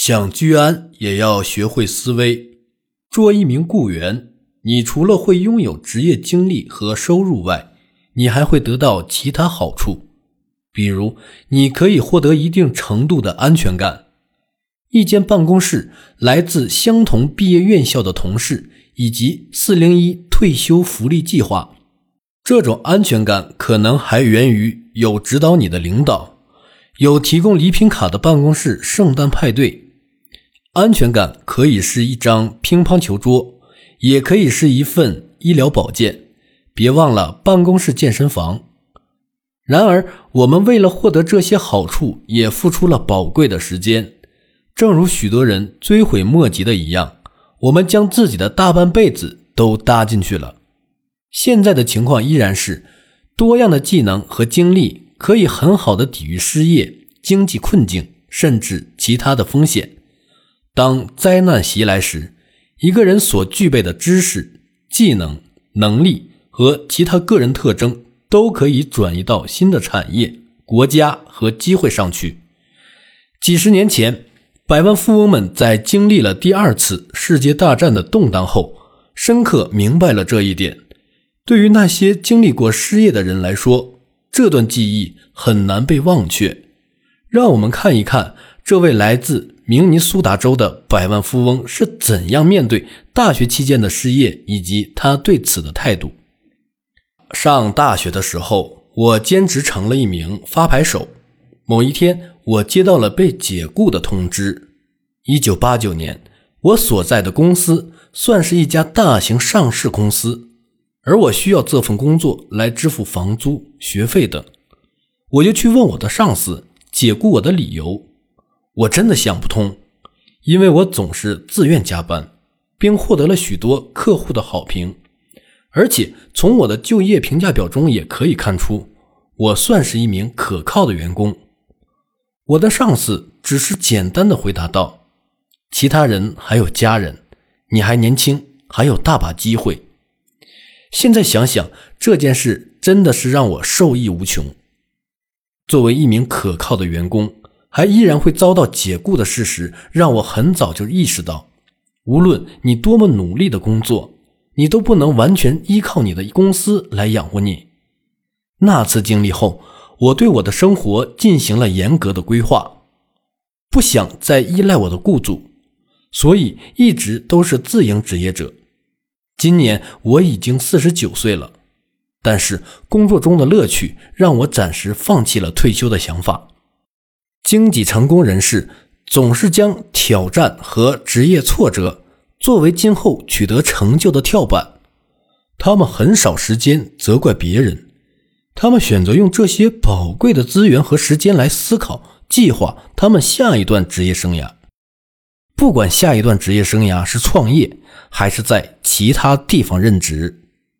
想居安，也要学会思危。做一名雇员，你除了会拥有职业经历和收入外，你还会得到其他好处，比如你可以获得一定程度的安全感。一间办公室，来自相同毕业院校的同事，以及四零一退休福利计划，这种安全感可能还源于有指导你的领导。有提供礼品卡的办公室圣诞派对，安全感可以是一张乒乓球桌，也可以是一份医疗保健。别忘了办公室健身房。然而，我们为了获得这些好处，也付出了宝贵的时间。正如许多人追悔莫及的一样，我们将自己的大半辈子都搭进去了。现在的情况依然是，多样的技能和经历。可以很好的抵御失业、经济困境，甚至其他的风险。当灾难袭来时，一个人所具备的知识、技能、能力和其他个人特征都可以转移到新的产业、国家和机会上去。几十年前，百万富翁们在经历了第二次世界大战的动荡后，深刻明白了这一点。对于那些经历过失业的人来说，这段记忆很难被忘却，让我们看一看这位来自明尼苏达州的百万富翁是怎样面对大学期间的失业，以及他对此的态度。上大学的时候，我兼职成了一名发牌手。某一天，我接到了被解雇的通知。一九八九年，我所在的公司算是一家大型上市公司。而我需要这份工作来支付房租、学费等，我就去问我的上司解雇我的理由。我真的想不通，因为我总是自愿加班，并获得了许多客户的好评，而且从我的就业评价表中也可以看出，我算是一名可靠的员工。我的上司只是简单的回答道：“其他人还有家人，你还年轻，还有大把机会。”现在想想，这件事真的是让我受益无穷。作为一名可靠的员工，还依然会遭到解雇的事实，让我很早就意识到，无论你多么努力的工作，你都不能完全依靠你的公司来养活你。那次经历后，我对我的生活进行了严格的规划，不想再依赖我的雇主，所以一直都是自营职业者。今年我已经四十九岁了，但是工作中的乐趣让我暂时放弃了退休的想法。经济成功人士总是将挑战和职业挫折作为今后取得成就的跳板，他们很少时间责怪别人，他们选择用这些宝贵的资源和时间来思考、计划他们下一段职业生涯。不管下一段职业生涯是创业，还是在其他地方任职。